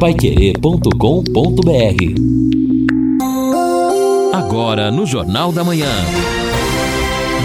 paiquerê.com.br Agora no Jornal da Manhã.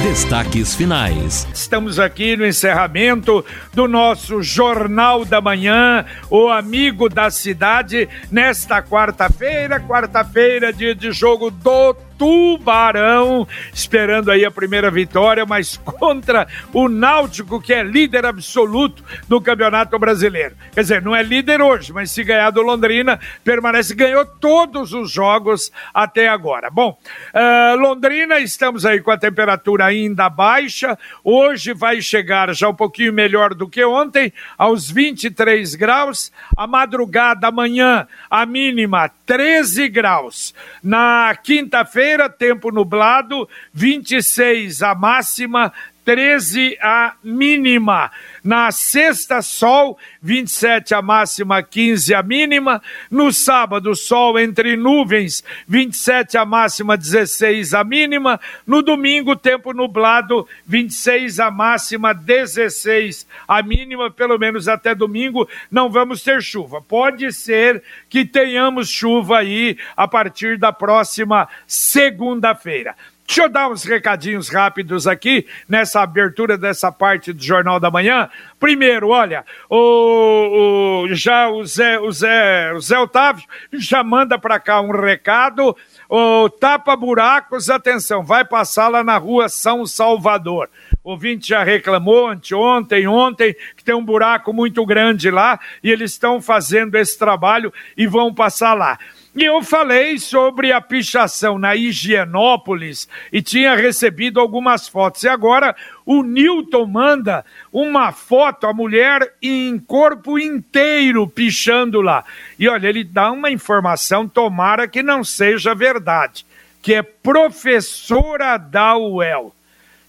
Destaques finais. Estamos aqui no encerramento do nosso Jornal da Manhã, o amigo da cidade, nesta quarta-feira, quarta-feira, dia de jogo do Tubarão, esperando aí a primeira vitória, mas contra o Náutico, que é líder absoluto do Campeonato Brasileiro. Quer dizer, não é líder hoje, mas se ganhar do Londrina, permanece, ganhou todos os jogos até agora. Bom, uh, Londrina, estamos aí com a temperatura ainda baixa, hoje vai chegar já um pouquinho melhor do que ontem, aos 23 graus, a madrugada, amanhã, a mínima 13 graus. Na quinta-feira, tempo nublado, 26 a máxima, 13 a mínima. Na sexta, sol, 27 a máxima, 15 a mínima. No sábado, sol entre nuvens, 27 a máxima, 16 a mínima. No domingo, tempo nublado, 26 a máxima, 16 a mínima. Pelo menos até domingo, não vamos ter chuva. Pode ser que tenhamos chuva aí a partir da próxima segunda-feira. Deixa eu dar uns recadinhos rápidos aqui nessa abertura dessa parte do Jornal da Manhã. Primeiro, olha, o, o já o Zé, o Zé, o Zé Otávio já manda para cá um recado. O tapa buracos, atenção, vai passar lá na rua São Salvador. O ouvinte já reclamou anteontem, ontem, que tem um buraco muito grande lá e eles estão fazendo esse trabalho e vão passar lá. E eu falei sobre a pichação na Higienópolis e tinha recebido algumas fotos. E agora o Newton manda uma foto, a mulher em corpo inteiro pichando lá. E olha, ele dá uma informação, tomara que não seja verdade, que é professora da UEL.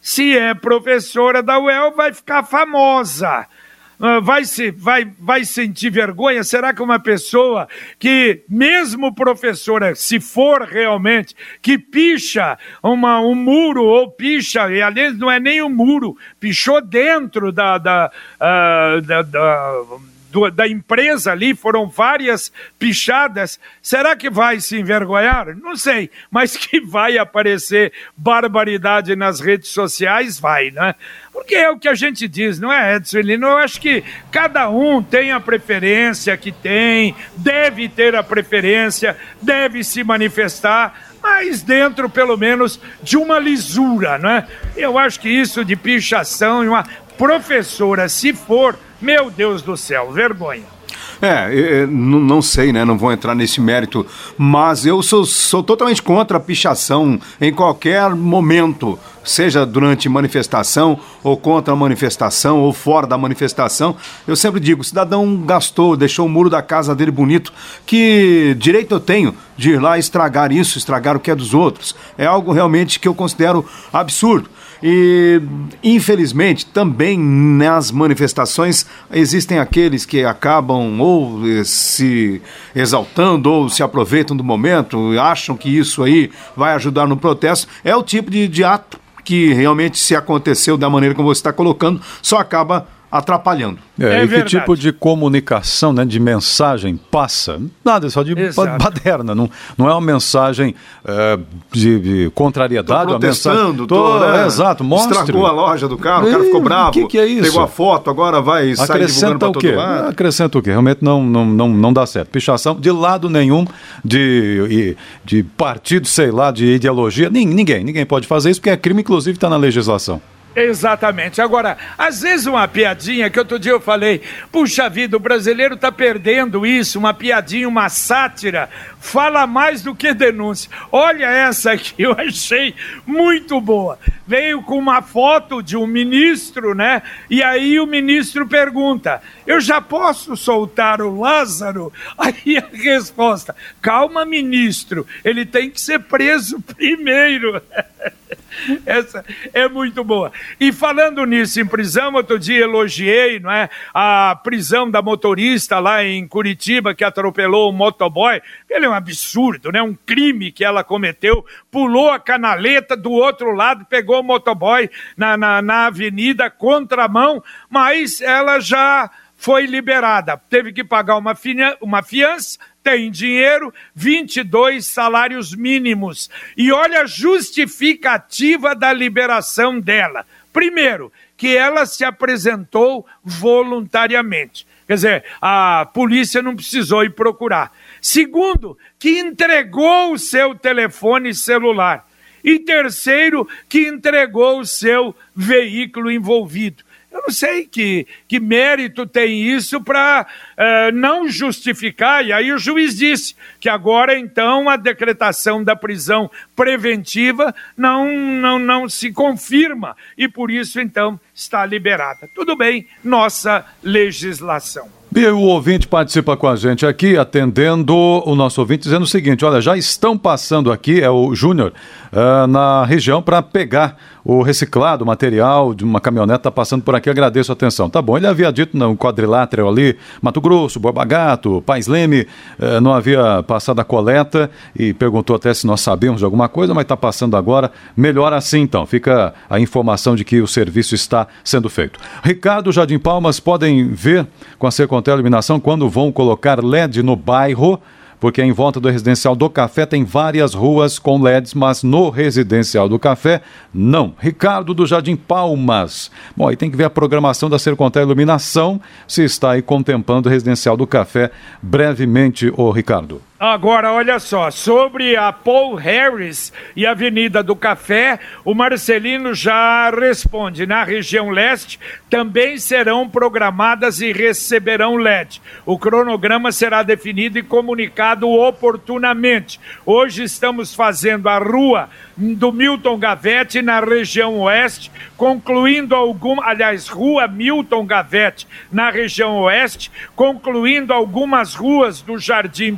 Se é professora da UEL, vai ficar famosa vai, se, vai, vai sentir vergonha? Será que uma pessoa que, mesmo professora, se for realmente, que picha uma, um muro ou picha, e aliás não é nem um muro, pichou dentro da, da, uh, da, da do, da empresa ali, foram várias pichadas. Será que vai se envergonhar? Não sei, mas que vai aparecer barbaridade nas redes sociais, vai, né? Porque é o que a gente diz, não é, Edson Lino? Eu acho que cada um tem a preferência que tem, deve ter a preferência, deve se manifestar, mas dentro, pelo menos, de uma lisura, né? Eu acho que isso de pichação e uma professora, se for meu Deus do céu, vergonha. É, não sei, né? Não vou entrar nesse mérito, mas eu sou, sou totalmente contra a pichação em qualquer momento, seja durante manifestação ou contra a manifestação ou fora da manifestação. Eu sempre digo: o cidadão gastou, deixou o muro da casa dele bonito, que direito eu tenho de ir lá estragar isso, estragar o que é dos outros? É algo realmente que eu considero absurdo. E, infelizmente, também nas manifestações existem aqueles que acabam ou se exaltando ou se aproveitam do momento, acham que isso aí vai ajudar no protesto. É o tipo de, de ato que realmente, se aconteceu da maneira como você está colocando, só acaba atrapalhando. É, é e que tipo de comunicação, né, de mensagem passa? Nada, só de Exato. baderna. Não, não é uma mensagem é, de, de, contrariedade. Tô protestando, uma tô, tô, né? Exato, mostre. Estragou a loja do carro, o cara ficou bravo. O que, que, é isso? Pegou a foto, agora vai sair divulgando o quê? Lado. Acrescenta o quê? Realmente não, não, não, não dá certo. Pichação de lado nenhum, de, de partido, sei lá, de ideologia. Ninguém, ninguém pode fazer isso, porque é crime, inclusive está na legislação. Exatamente. Agora, às vezes uma piadinha que outro dia eu falei, puxa vida, o brasileiro está perdendo isso, uma piadinha, uma sátira, fala mais do que denúncia. Olha essa aqui, eu achei muito boa. Veio com uma foto de um ministro, né? E aí o ministro pergunta: Eu já posso soltar o Lázaro? Aí a resposta: Calma, ministro, ele tem que ser preso primeiro. Essa é muito boa. E falando nisso, em prisão, outro dia elogiei não é, a prisão da motorista lá em Curitiba que atropelou um motoboy. Ele é um absurdo, né? um crime que ela cometeu. Pulou a canaleta do outro lado, pegou o motoboy na, na, na avenida, contramão, mas ela já foi liberada. Teve que pagar uma, uma fiança, tem dinheiro, 22 salários mínimos. E olha a justificativa da liberação dela. Primeiro, que ela se apresentou voluntariamente. Quer dizer, a polícia não precisou ir procurar. Segundo, que entregou o seu telefone celular. E terceiro, que entregou o seu veículo envolvido. Eu não sei que, que mérito tem isso para eh, não justificar. E aí o juiz disse que agora, então, a decretação da prisão preventiva não, não, não se confirma. E por isso, então, está liberada. Tudo bem, nossa legislação. E o ouvinte participa com a gente aqui, atendendo o nosso ouvinte, dizendo o seguinte: olha, já estão passando aqui, é o Júnior, uh, na região para pegar o reciclado, o material de uma caminhonete está passando por aqui, agradeço a atenção. Tá bom, ele havia dito no quadrilátero ali, Mato Grosso, Borba Gato, Pais Leme, uh, não havia passado a coleta e perguntou até se nós sabemos de alguma coisa, mas está passando agora. Melhor assim então, fica a informação de que o serviço está sendo feito. Ricardo Jardim Palmas, podem ver com a Secontel Iluminação quando vão colocar LED no bairro porque em volta do residencial do Café tem várias ruas com LEDs, mas no residencial do Café, não. Ricardo do Jardim Palmas. Bom, aí tem que ver a programação da Sercontel Iluminação, se está aí contemplando o residencial do Café brevemente, ô Ricardo. Agora, olha só, sobre a Paul Harris e a Avenida do Café, o Marcelino já responde. Na região leste também serão programadas e receberão LED. O cronograma será definido e comunicado oportunamente. Hoje estamos fazendo a rua do Milton Gavete na região oeste, concluindo algum, aliás, rua Milton Gavete na região oeste, concluindo algumas ruas do Jardim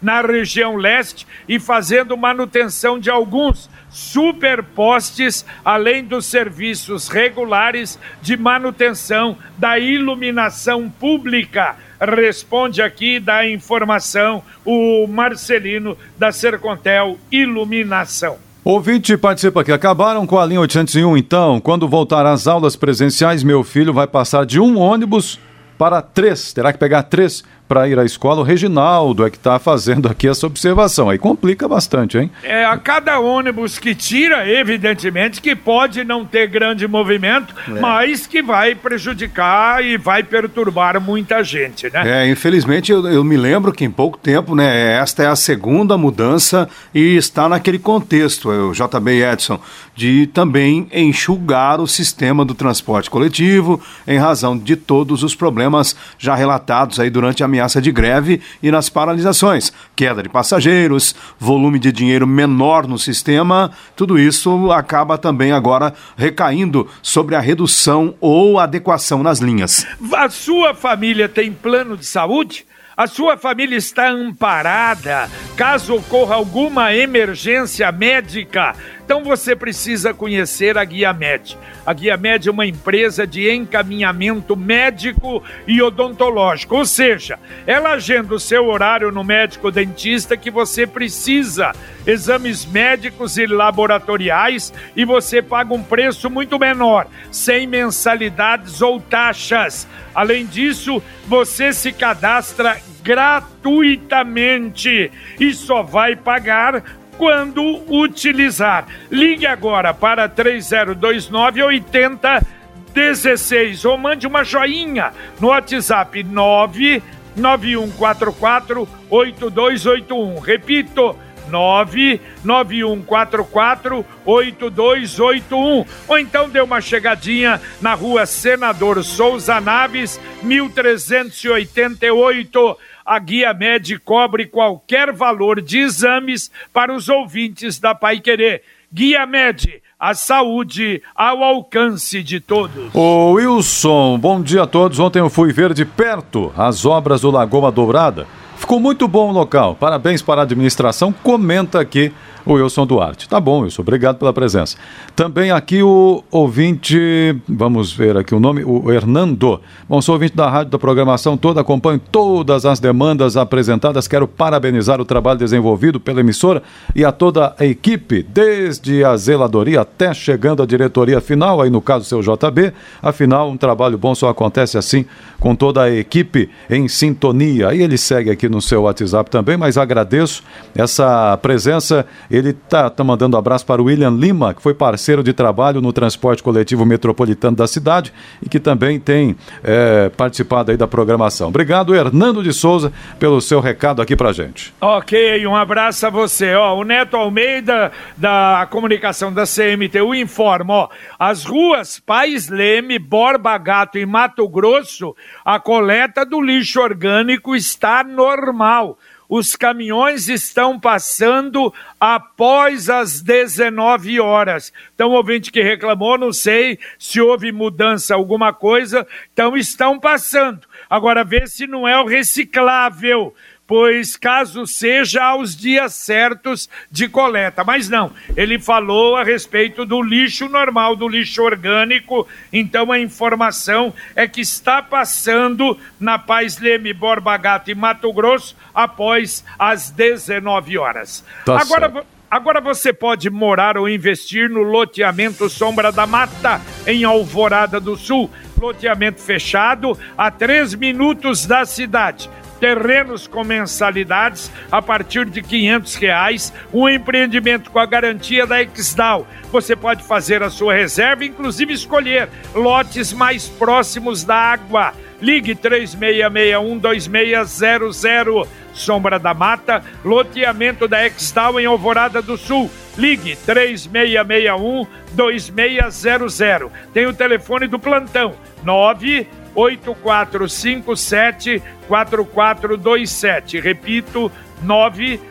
Na região leste e fazendo manutenção de alguns superpostes, além dos serviços regulares de manutenção da iluminação pública responde aqui da informação o Marcelino da Sercontel Iluminação. Ouvinte participa aqui. Acabaram com a linha 801, então. Quando voltar às aulas presenciais, meu filho vai passar de um ônibus para três. Terá que pegar três para ir à escola. O Reginaldo é que está fazendo aqui essa observação. Aí complica bastante, hein? É, a cada ônibus que tira, evidentemente que pode não ter grande movimento, é. mas que vai prejudicar e vai perturbar muita gente, né? É, infelizmente eu, eu me lembro que em pouco tempo, né, esta é a segunda mudança e está naquele contexto, o JB Edson, de também enxugar o sistema do transporte coletivo em razão de todos os problemas já relatados aí durante a minha ameaça de greve e nas paralisações, queda de passageiros, volume de dinheiro menor no sistema, tudo isso acaba também agora recaindo sobre a redução ou adequação nas linhas. A sua família tem plano de saúde? A sua família está amparada caso ocorra alguma emergência médica. Então você precisa conhecer a Guia Med. A Guia Med é uma empresa de encaminhamento médico e odontológico, ou seja, ela agenda o seu horário no médico dentista que você precisa, exames médicos e laboratoriais e você paga um preço muito menor, sem mensalidades ou taxas. Além disso, você se cadastra gratuitamente e só vai pagar quando utilizar. Ligue agora para 3029 8016 ou mande uma joinha no WhatsApp 99144 8281. Repito, 99144 8281. Ou então dê uma chegadinha na rua Senador Souza Naves, 1388. A Guia Med cobre qualquer valor de exames para os ouvintes da Pai Querer. Guia Med, a saúde ao alcance de todos. Ô Wilson, bom dia a todos. Ontem eu fui ver de perto as obras do Lagoa Dourada Ficou muito bom o local. Parabéns para a administração. Comenta aqui o Wilson Duarte. Tá bom, Wilson, obrigado pela presença. Também aqui o ouvinte, vamos ver aqui o nome, o Hernando. Bom, sou ouvinte da rádio da programação toda, acompanho todas as demandas apresentadas. Quero parabenizar o trabalho desenvolvido pela emissora e a toda a equipe, desde a zeladoria até chegando à diretoria final, aí no caso seu JB. Afinal, um trabalho bom só acontece assim, com toda a equipe em sintonia. E ele segue aqui no seu WhatsApp também, mas agradeço essa presença ele está tá mandando um abraço para o William Lima, que foi parceiro de trabalho no transporte coletivo metropolitano da cidade e que também tem é, participado aí da programação. Obrigado, Hernando de Souza, pelo seu recado aqui para gente. Ok, um abraço a você. Ó, o Neto Almeida, da comunicação da CMTU, informa: ó, as ruas Pais Leme, Borba Gato e Mato Grosso, a coleta do lixo orgânico está normal os caminhões estão passando após as 19 horas. Então, ouvinte que reclamou, não sei se houve mudança, alguma coisa, então estão passando. Agora, vê se não é o reciclável pois caso seja aos dias certos de coleta. Mas não, ele falou a respeito do lixo normal, do lixo orgânico, então a informação é que está passando na Paz Leme, Borba Gato e Mato Grosso após as 19 horas. Tá Agora. Certo. Agora você pode morar ou investir no loteamento Sombra da Mata, em Alvorada do Sul. Loteamento fechado a três minutos da cidade terrenos com mensalidades a partir de quinhentos reais, um empreendimento com a garantia da Exdal. Você pode fazer a sua reserva, inclusive escolher lotes mais próximos da água. Ligue 3661-2600. Sombra da Mata, loteamento da Exdal em Alvorada do Sul. Ligue 3661-2600. Tem o telefone do plantão 9 8457 4427. Repito, 98457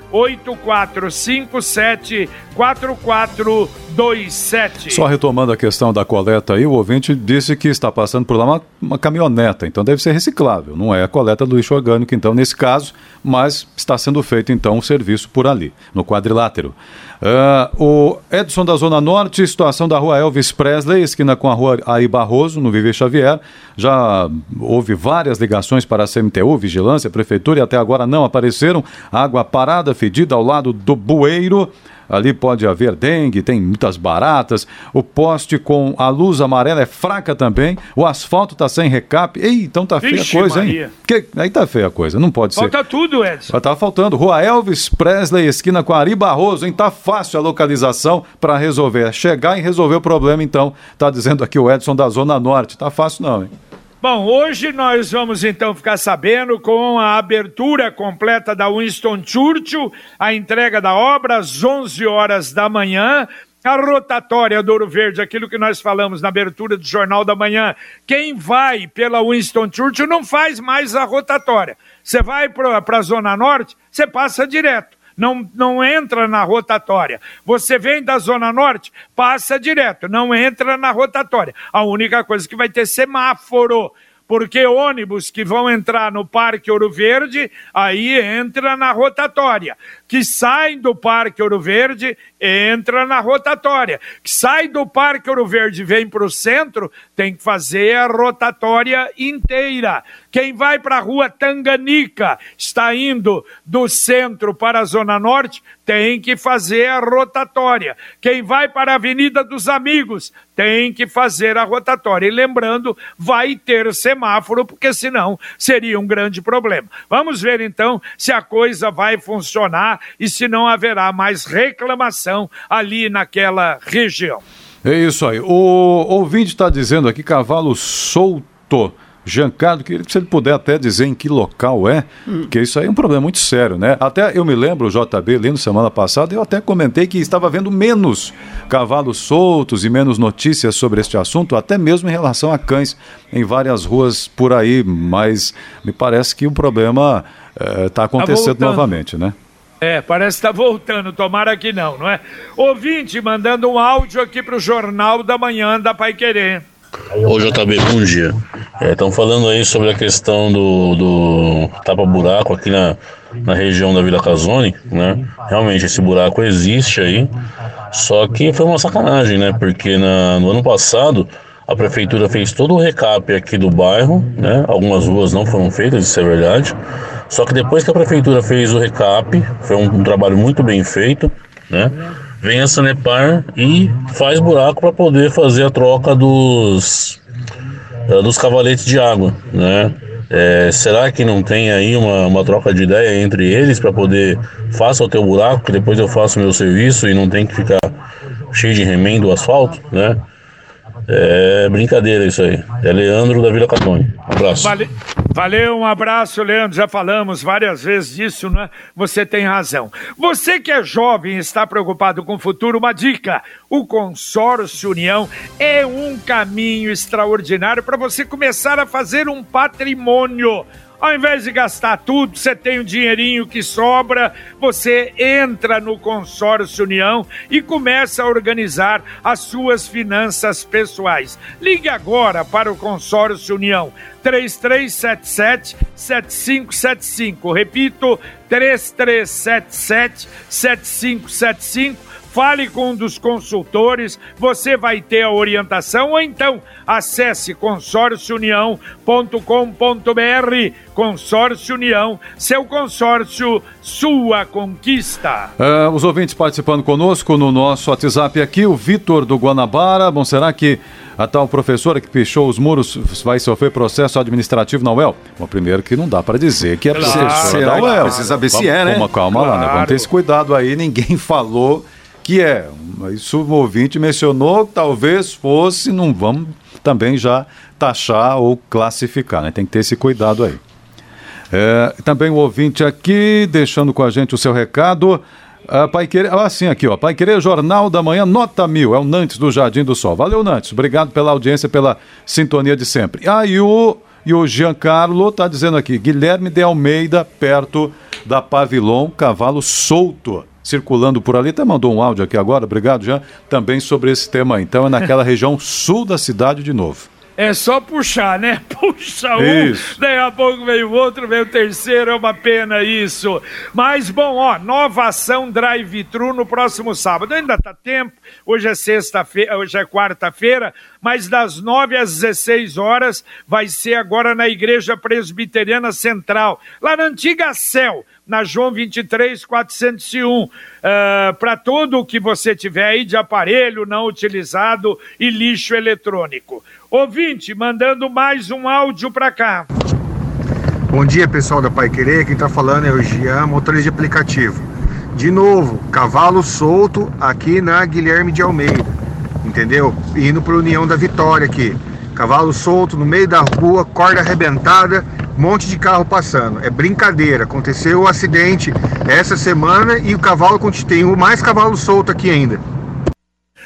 4427. Só retomando a questão da coleta aí, o ouvinte disse que está passando por lá uma, uma caminhoneta, então deve ser reciclável, não é a coleta do lixo orgânico, então, nesse caso, mas está sendo feito então o um serviço por ali, no quadrilátero. Uh, o Edson da Zona Norte, situação da rua Elvis Presley, esquina com a rua Ari Barroso, no Viver Xavier. Já houve várias ligações para a CMTU, Vigilância, Prefeitura e até agora não apareceram. Água parada, fedida ao lado do bueiro ali pode haver dengue, tem muitas baratas. O poste com a luz amarela é fraca também. O asfalto tá sem recap. Ei, então tá feia a coisa, Maria. hein? Que, aí tá feia a coisa, não pode Falta ser. Falta tudo, Edson. Já tá faltando. Rua Elvis Presley, esquina com Ari Barroso, hein? Tá fácil a localização para resolver. Chegar e resolver o problema, então. Tá dizendo aqui o Edson da Zona Norte. Tá fácil não, hein? Bom, hoje nós vamos então ficar sabendo com a abertura completa da Winston Churchill, a entrega da obra às 11 horas da manhã, a rotatória do Ouro Verde, aquilo que nós falamos na abertura do Jornal da Manhã. Quem vai pela Winston Churchill não faz mais a rotatória. Você vai para a Zona Norte, você passa direto não, não entra na rotatória. Você vem da Zona Norte, passa direto, não entra na rotatória. A única coisa que vai ter semáforo porque ônibus que vão entrar no Parque Ouro Verde, aí entra na rotatória. Que saem do Parque Ouro Verde, entra na rotatória. Que sai do Parque Ouro Verde vem para o centro, tem que fazer a rotatória inteira. Quem vai para a rua Tanganica, está indo do centro para a Zona Norte, tem que fazer a rotatória. Quem vai para a Avenida dos Amigos, tem que fazer a rotatória. E lembrando, vai ter semáforo, porque senão seria um grande problema. Vamos ver então se a coisa vai funcionar e se não haverá mais reclamação ali naquela região. É isso aí. O ouvinte está dizendo aqui, cavalo solto. Queria que você puder até dizer em que local é, porque isso aí é um problema muito sério, né? Até eu me lembro, o JB, lendo semana passada, eu até comentei que estava vendo menos cavalos soltos e menos notícias sobre este assunto, até mesmo em relação a cães em várias ruas por aí, mas me parece que o problema está eh, acontecendo tá novamente, né? É, parece que está voltando, tomara que não, não é? Ouvinte mandando um áudio aqui para o Jornal da Manhã da Pai Querer. Ô JB, bom dia. Estão é, falando aí sobre a questão do, do tapa-buraco aqui na, na região da Vila Casone, né? Realmente esse buraco existe aí, só que foi uma sacanagem, né? Porque na, no ano passado a prefeitura fez todo o recap aqui do bairro, né? Algumas ruas não foram feitas, isso é verdade. Só que depois que a prefeitura fez o recap, foi um, um trabalho muito bem feito, né? Vem a Sanepar e faz buraco para poder fazer a troca dos uh, dos cavaletes de água, né? É, será que não tem aí uma, uma troca de ideia entre eles para poder faça o teu buraco, que depois eu faço o meu serviço e não tem que ficar cheio de remendo o asfalto, né? É brincadeira isso aí. É Leandro da Vila Catone. Abraço. Vale, valeu, um abraço, Leandro. Já falamos várias vezes disso, né? Você tem razão. Você que é jovem e está preocupado com o futuro, uma dica: o Consórcio União é um caminho extraordinário para você começar a fazer um patrimônio ao invés de gastar tudo, você tem um dinheirinho que sobra, você entra no consórcio União e começa a organizar as suas finanças pessoais. Ligue agora para o consórcio União 3377 7575. Repito, 3377 7575 fale com um dos consultores, você vai ter a orientação ou então acesse consórciounião.com.br. Consórcio União, seu consórcio, sua conquista. Uh, os ouvintes participando conosco no nosso WhatsApp aqui, o Vitor do Guanabara. Bom, será que a tal professora que pichou os muros vai sofrer processo administrativo na UEL? Bom, primeiro que não dá para dizer que é claro, professora da UEL. Precisa saber se é, né? Calma, calma claro. lá, né? Vamos ter esse cuidado aí, ninguém falou que é, isso o ouvinte mencionou, talvez fosse, não vamos também já taxar ou classificar, né? Tem que ter esse cuidado aí. É, também o ouvinte aqui, deixando com a gente o seu recado. Uh, Pai Querer, ah, sim, aqui, ó. Pai Querer, Jornal da Manhã, nota mil. É o Nantes do Jardim do Sol. Valeu, Nantes. Obrigado pela audiência, pela sintonia de sempre. Ah, e o, e o Giancarlo está dizendo aqui: Guilherme de Almeida, perto da Pavilon, cavalo solto circulando por ali. Até mandou um áudio aqui agora, obrigado, Jean, também sobre esse tema. Então é naquela região sul da cidade de novo. É só puxar, né? Puxa um, isso. daí a pouco veio o outro, veio o terceiro, é uma pena isso. Mas, bom, ó, nova ação drive-thru no próximo sábado. Ainda tá tempo, hoje é sexta-feira, hoje é quarta-feira, mas das nove às 16 horas vai ser agora na Igreja Presbiteriana Central, lá na antiga Céu, na João 23, 401. Uh, Para tudo o que você tiver aí de aparelho não utilizado e lixo eletrônico. Ouvinte, mandando mais um áudio para cá. Bom dia, pessoal da Pai Querer. Quem está falando é o Gian, motorista de aplicativo. De novo, cavalo solto aqui na Guilherme de Almeida. Entendeu? Indo para União da Vitória aqui. Cavalo solto no meio da rua, corda arrebentada, monte de carro passando. É brincadeira. Aconteceu o um acidente essa semana e o cavalo tem mais cavalo solto aqui ainda.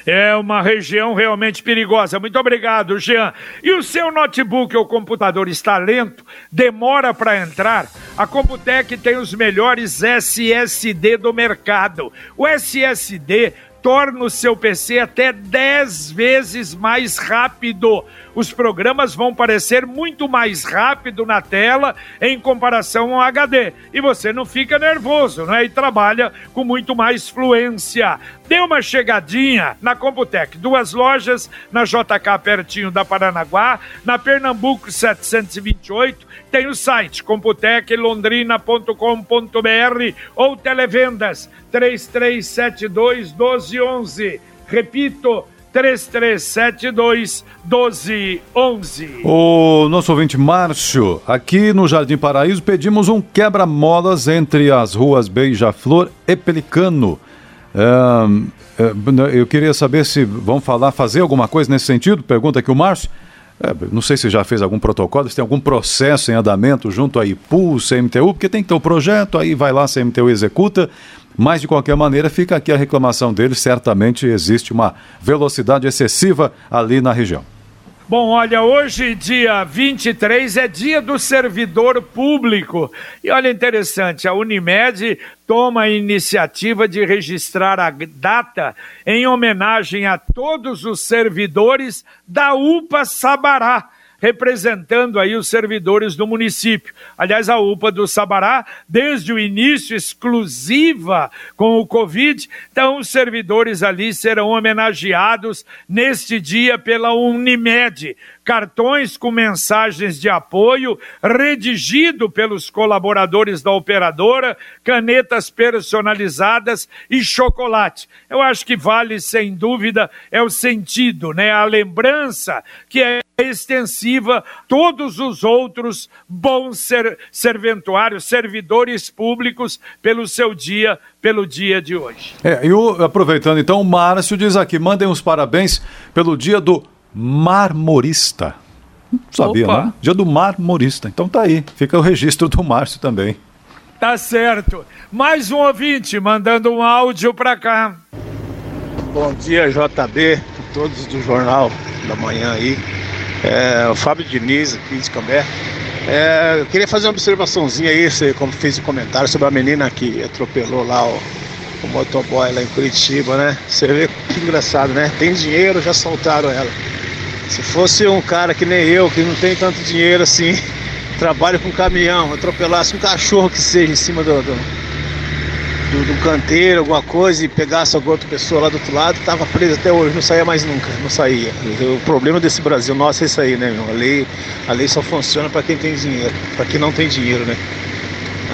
É uma região realmente perigosa. Muito obrigado, Jean. E o seu notebook ou computador está lento? Demora para entrar? A Computec tem os melhores SSD do mercado. O SSD torna o seu PC até 10 vezes mais rápido. Os programas vão parecer muito mais rápido na tela em comparação ao HD. E você não fica nervoso, né? E trabalha com muito mais fluência. Dê uma chegadinha na Computec. Duas lojas na JK pertinho da Paranaguá, na Pernambuco 728. Tem o site computeclondrina.com.br ou televendas 3372 1211. Repito, 3372 1211. O nosso ouvinte Márcio, aqui no Jardim Paraíso, pedimos um quebra-molas entre as ruas Beija-Flor e Pelicano. Eu queria saber se vão falar, fazer alguma coisa nesse sentido. Pergunta aqui o Márcio. É, não sei se já fez algum protocolo, se tem algum processo em andamento junto à IPU, CMTU, porque tem que ter o um projeto, aí vai lá, CMTU executa, mas de qualquer maneira fica aqui a reclamação deles, certamente existe uma velocidade excessiva ali na região. Bom, olha, hoje, dia 23, é dia do servidor público. E olha, interessante, a Unimed toma a iniciativa de registrar a data em homenagem a todos os servidores da UPA Sabará representando aí os servidores do município. Aliás, a UPA do Sabará, desde o início, exclusiva com o Covid, então os servidores ali serão homenageados neste dia pela Unimed, cartões com mensagens de apoio, redigido pelos colaboradores da operadora, canetas personalizadas e chocolate. Eu acho que vale, sem dúvida, é o sentido, né? A lembrança que é extensiva todos os outros bons ser, serventuários, servidores públicos pelo seu dia, pelo dia de hoje. É, e o, aproveitando então, o Márcio diz aqui, mandem os parabéns pelo dia do marmorista. Não sabia, Opa. né? Dia do marmorista. Então tá aí, fica o registro do Márcio também. Tá certo. Mais um ouvinte mandando um áudio para cá. Bom dia, JB, todos do Jornal da Manhã aí. É, o Fábio Diniz, aqui de Cambé. É, eu queria fazer uma observaçãozinha aí, você como fez o um comentário sobre a menina que atropelou lá o, o motoboy lá em Curitiba, né? Você vê que engraçado, né? Tem dinheiro, já soltaram ela. Se fosse um cara que nem eu, que não tem tanto dinheiro assim, trabalha com caminhão, atropelasse um cachorro que seja em cima do, do, do, do canteiro, alguma coisa, e pegasse alguma outra pessoa lá do outro lado, tava preso até hoje, não saía mais nunca, não saía. O problema desse Brasil nosso é isso aí, né, meu? A lei, a lei só funciona para quem tem dinheiro, para quem não tem dinheiro, né?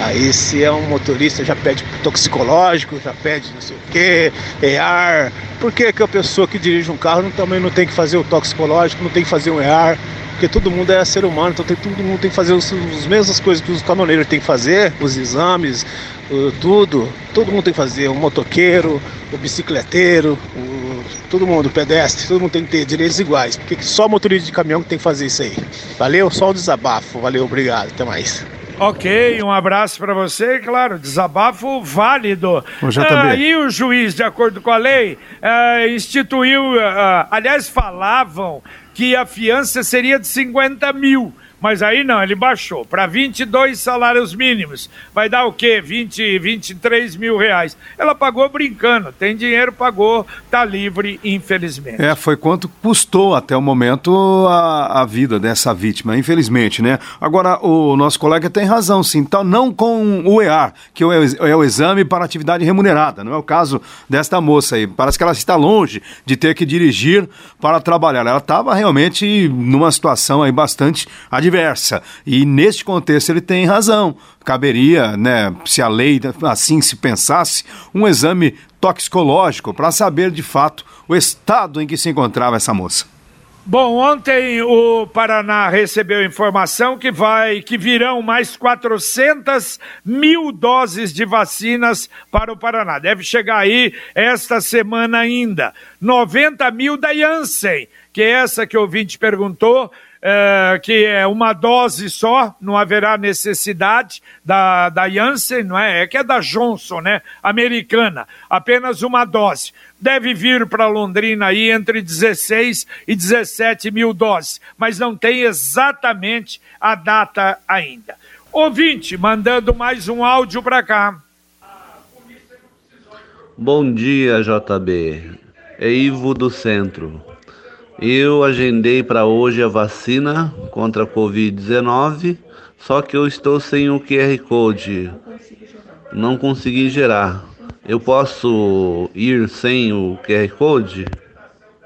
Aí se é um motorista já pede toxicológico, já pede não sei o que, EAR. Por que, que a pessoa que dirige um carro não, também não tem que fazer o toxicológico, não tem que fazer um EAR? Porque todo mundo é ser humano, então tem, todo mundo tem que fazer as mesmas coisas que os caminhoneiros têm que fazer, os exames, o, tudo. Todo mundo tem que fazer, o motoqueiro, o bicicleteiro, o, todo mundo, o pedestre, todo mundo tem que ter direitos iguais. Porque só motorista de caminhão que tem que fazer isso aí. Valeu? Só o desabafo. Valeu, obrigado. Até mais. Ok, um abraço para você. Claro, desabafo válido. Aí ah, o juiz, de acordo com a lei, ah, instituiu. Ah, aliás, falavam que a fiança seria de 50 mil. Mas aí não, ele baixou para 22 salários mínimos. Vai dar o quê? 20, 23 mil reais. Ela pagou brincando, tem dinheiro, pagou, tá livre, infelizmente. É, foi quanto custou até o momento a, a vida dessa vítima, infelizmente, né? Agora, o nosso colega tem razão, sim. Então, não com o EAR, que é o, é o exame para atividade remunerada, não é o caso desta moça aí. Parece que ela está longe de ter que dirigir para trabalhar. Ela estava realmente numa situação aí bastante adversa diversa. E neste contexto ele tem razão. Caberia, né, se a lei assim se pensasse, um exame toxicológico para saber de fato o estado em que se encontrava essa moça. Bom, ontem o Paraná recebeu informação que vai, que virão mais 400 mil doses de vacinas para o Paraná. Deve chegar aí esta semana ainda. 90 mil da Janssen, que é essa que o ouvinte perguntou, é, que é uma dose só, não haverá necessidade da, da Janssen, não é? É que é da Johnson, né? Americana, apenas uma dose. Deve vir para Londrina aí entre 16 e 17 mil doses, mas não tem exatamente a data ainda. Ouvinte, mandando mais um áudio para cá. Bom dia, JB. É Ivo do Centro. Eu agendei para hoje a vacina contra a Covid-19, só que eu estou sem o QR Code. Não consegui gerar. Eu posso ir sem o QR Code?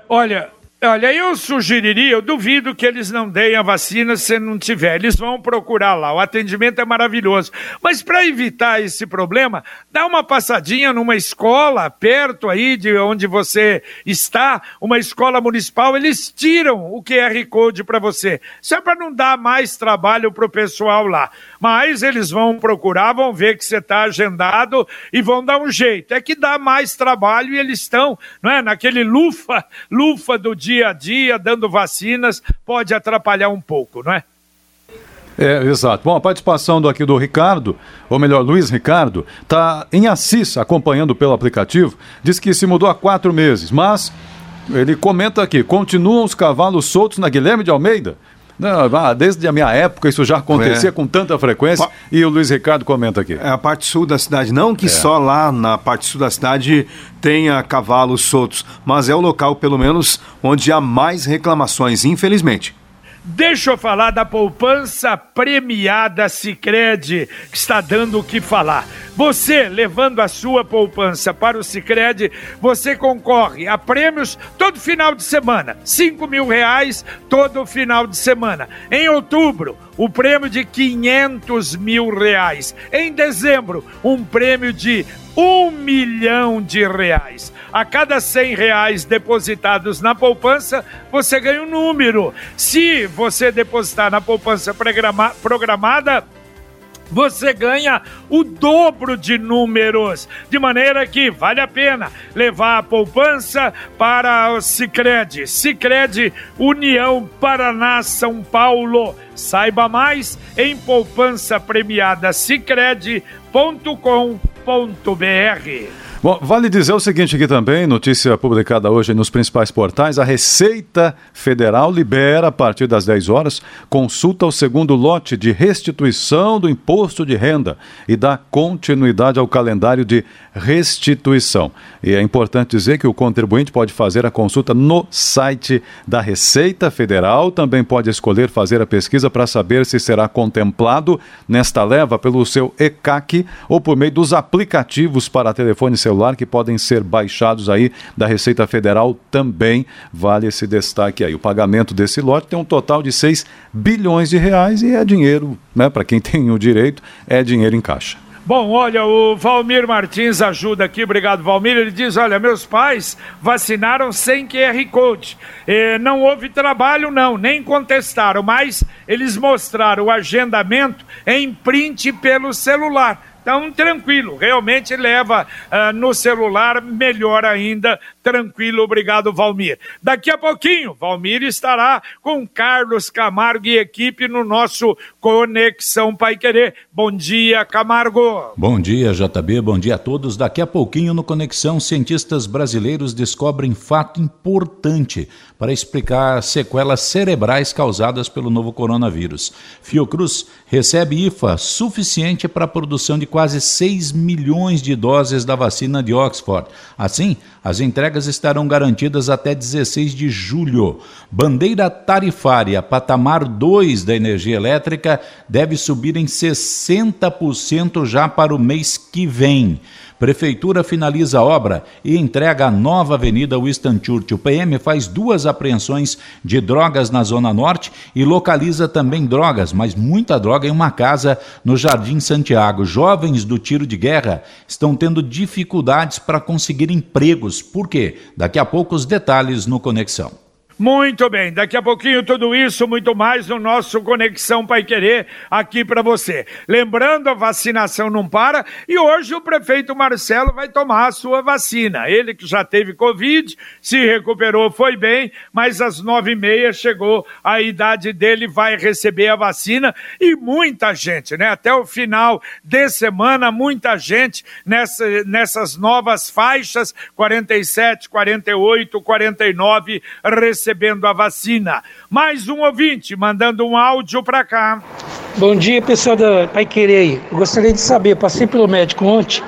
Olha, Olha, eu sugeriria, eu duvido que eles não deem a vacina se não tiver. Eles vão procurar lá, o atendimento é maravilhoso. Mas para evitar esse problema, dá uma passadinha numa escola perto aí de onde você está, uma escola municipal, eles tiram o QR Code para você. É para não dar mais trabalho para o pessoal lá. Mas eles vão procurar, vão ver que você está agendado e vão dar um jeito. É que dá mais trabalho e eles estão, não é, naquele lufa, lufa do dia dia a dia, dando vacinas, pode atrapalhar um pouco, não é? É, exato. Bom, a participação do, aqui do Ricardo, ou melhor, Luiz Ricardo, está em Assis, acompanhando pelo aplicativo, diz que se mudou há quatro meses, mas Ele comenta aqui: continuam os cavalos soltos na Guilherme de Almeida? Não, ah, desde a minha época isso já acontecia É. com tanta frequência. Pa- E o Luiz Ricardo comenta aqui. É a parte sul da cidade. Não que só lá na parte sul da cidade tenha cavalos soltos, mas é o local, pelo menos, onde há mais reclamações, infelizmente. Deixa eu falar da poupança premiada Sicredi, que está dando o que falar. Você, levando a sua poupança para o Sicredi, você concorre a prêmios todo final de semana. 5 mil reais todo final de semana. Em outubro, o prêmio de 500 mil reais. Em dezembro, um prêmio de um milhão de reais. A cada 100 reais depositados na poupança, você ganha um número. Se você depositar na poupança programa- programada, você ganha o dobro de números, de maneira que vale a pena levar a poupança para o Sicredi. Sicredi União Paraná São Paulo. Saiba mais em poupança premiada. Bom, vale dizer o seguinte aqui também, notícia publicada hoje nos principais portais, a Receita Federal libera a partir das 10 horas consulta ao segundo lote de restituição do imposto de renda e dá continuidade ao calendário de restituição. E é importante dizer que o contribuinte pode fazer a consulta no site da Receita Federal, também pode escolher fazer a pesquisa para saber se será contemplado nesta leva pelo seu ECAC ou por meio dos aplicativos para telefone celular que podem ser baixados aí da Receita Federal também vale esse destaque aí. O pagamento desse lote tem um total de 6 bilhões de reais e é dinheiro, né, para quem tem o direito, é dinheiro em caixa. Bom, olha, o Valmir Martins ajuda aqui, obrigado Valmir. Ele diz: Olha, meus pais vacinaram sem QR Code. Eh, não houve trabalho, não, nem contestaram, mas eles mostraram o agendamento em print pelo celular. Então, tranquilo, realmente leva ah, no celular, melhor ainda, tranquilo, obrigado, Valmir. Daqui a pouquinho, Valmir estará com Carlos Camargo e equipe no nosso Conexão Pai Querer. Bom dia, Camargo. Bom dia, JB. Bom dia a todos. Daqui a pouquinho no Conexão, cientistas brasileiros descobrem fato importante para explicar sequelas cerebrais causadas pelo novo coronavírus. Fiocruz recebe IFA suficiente para a produção de quase 6 milhões de doses da vacina de Oxford. Assim, as entregas estarão garantidas até 16 de julho. Bandeira tarifária, patamar 2 da energia elétrica, deve subir em 60% já para o mês que vem. Prefeitura finaliza a obra e entrega a nova Avenida Winston Churchill. O PM faz duas apreensões de drogas na Zona Norte e localiza também drogas, mas muita droga em uma casa no Jardim Santiago. Jovens do tiro de guerra estão tendo dificuldades para conseguir empregos. Por quê? Daqui a pouco os detalhes no Conexão. Muito bem, daqui a pouquinho tudo isso, muito mais no nosso Conexão Pai Querer aqui para você. Lembrando, a vacinação não para e hoje o prefeito Marcelo vai tomar a sua vacina. Ele que já teve Covid, se recuperou, foi bem, mas às nove e meia chegou a idade dele, vai receber a vacina e muita gente, né? Até o final de semana, muita gente nessa, nessas novas faixas, 47, 48, 49, recebendo a vacina. Mais um ouvinte mandando um áudio para cá. Bom dia, pessoal da Pai Querer aí. Gostaria de saber, passei pelo médico ontem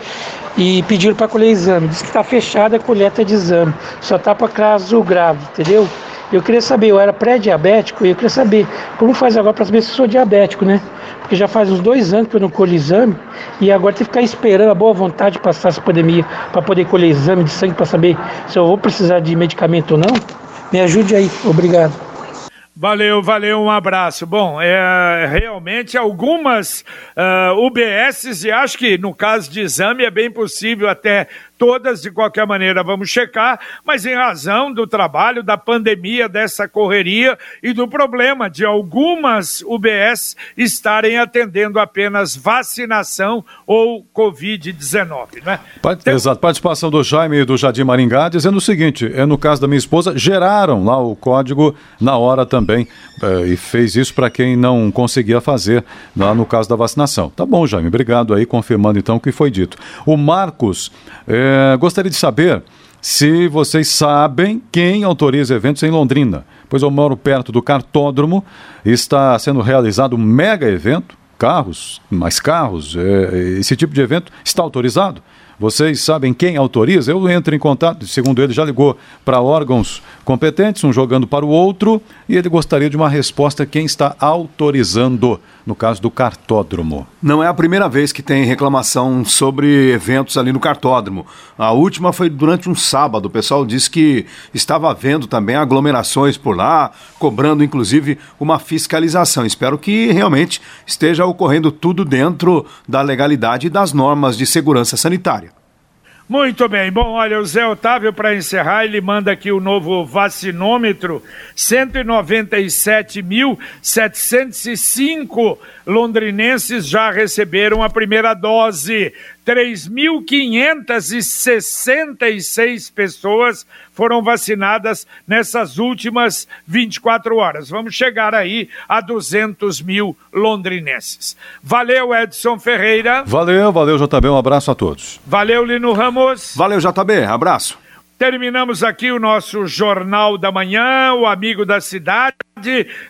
e pediram para colher exame. Diz que está fechada a coleta de exame, só tá para caso grave, entendeu? Eu queria saber, eu era pré-diabético e eu queria saber como faz agora para saber se sou diabético, né? Porque já faz uns dois anos que eu não colho exame e agora tem que ficar esperando a boa vontade de passar essa pandemia para poder colher exame de sangue para saber se eu vou precisar de medicamento ou não. Me ajude aí, obrigado. Valeu, valeu, um abraço. Bom, é, realmente algumas uh, UBSs, e acho que no caso de exame é bem possível até todas, de qualquer maneira, vamos checar, mas em razão do trabalho, da pandemia, dessa correria e do problema de algumas UBS estarem atendendo apenas vacinação ou Covid-19, né? Exato, participação do Jaime e do Jardim Maringá dizendo o seguinte: é no caso da minha esposa, geraram lá o código na hora também é, e fez isso para quem não conseguia fazer lá no caso da vacinação. Tá bom, Jaime, obrigado aí, confirmando então o que foi dito. O Marcos é, gostaria de saber se vocês sabem quem autoriza eventos em Londrina. Pois eu moro perto do cartódromo, está sendo realizado um mega evento, carros, mais carros, é, esse tipo de evento está autorizado. Vocês sabem quem autoriza? Eu entro em contato, segundo ele, já ligou para órgãos competentes, um jogando para o outro, e ele gostaria de uma resposta quem está autorizando, no caso do cartódromo. Não é a primeira vez que tem reclamação sobre eventos ali no cartódromo. A última foi durante um sábado. O pessoal disse que estava havendo também aglomerações por lá, cobrando inclusive uma fiscalização. Espero que realmente esteja ocorrendo tudo dentro da legalidade e das normas de segurança sanitária. Muito bem. Bom, olha, o Zé Otávio, para encerrar, ele manda aqui o novo vacinômetro: 197.705 londrinenses já receberam a primeira dose. 3.566 pessoas foram vacinadas nessas últimas 24 horas. Vamos chegar aí a 200 mil londrinenses. Valeu, Edson Ferreira. Valeu, valeu, JB. Um abraço a todos. Valeu, Lino Ramos. Valeu, JB. Abraço. Terminamos aqui o nosso Jornal da Manhã, o Amigo da Cidade.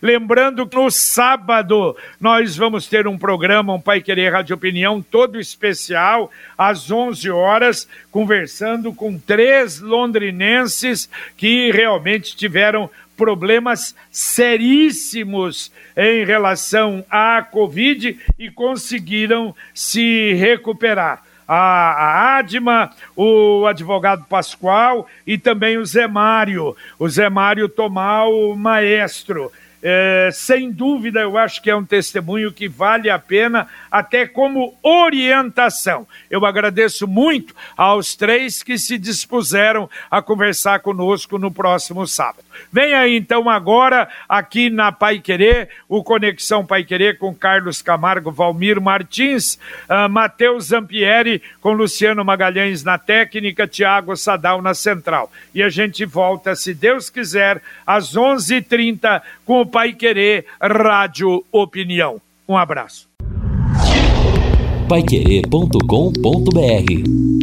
Lembrando que no sábado nós vamos ter um programa, um Pai Querer Rádio Opinião, todo especial, às 11 horas, conversando com três londrinenses que realmente tiveram problemas seríssimos em relação à Covid e conseguiram se recuperar a, a Adma, o advogado Pascoal e também o Zé Mário, o Zé Mário Tomar o maestro. É, sem dúvida, eu acho que é um testemunho que vale a pena, até como orientação. Eu agradeço muito aos três que se dispuseram a conversar conosco no próximo sábado. Vem aí então agora, aqui na Pai Querer, o Conexão Pai Querer com Carlos Camargo, Valmir Martins, uh, Matheus Zampieri com Luciano Magalhães na técnica, Tiago Sadal na central. E a gente volta, se Deus quiser, às 11:30 h 30 com o Pai Querer Rádio Opinião. Um abraço. Paiquerê.com.br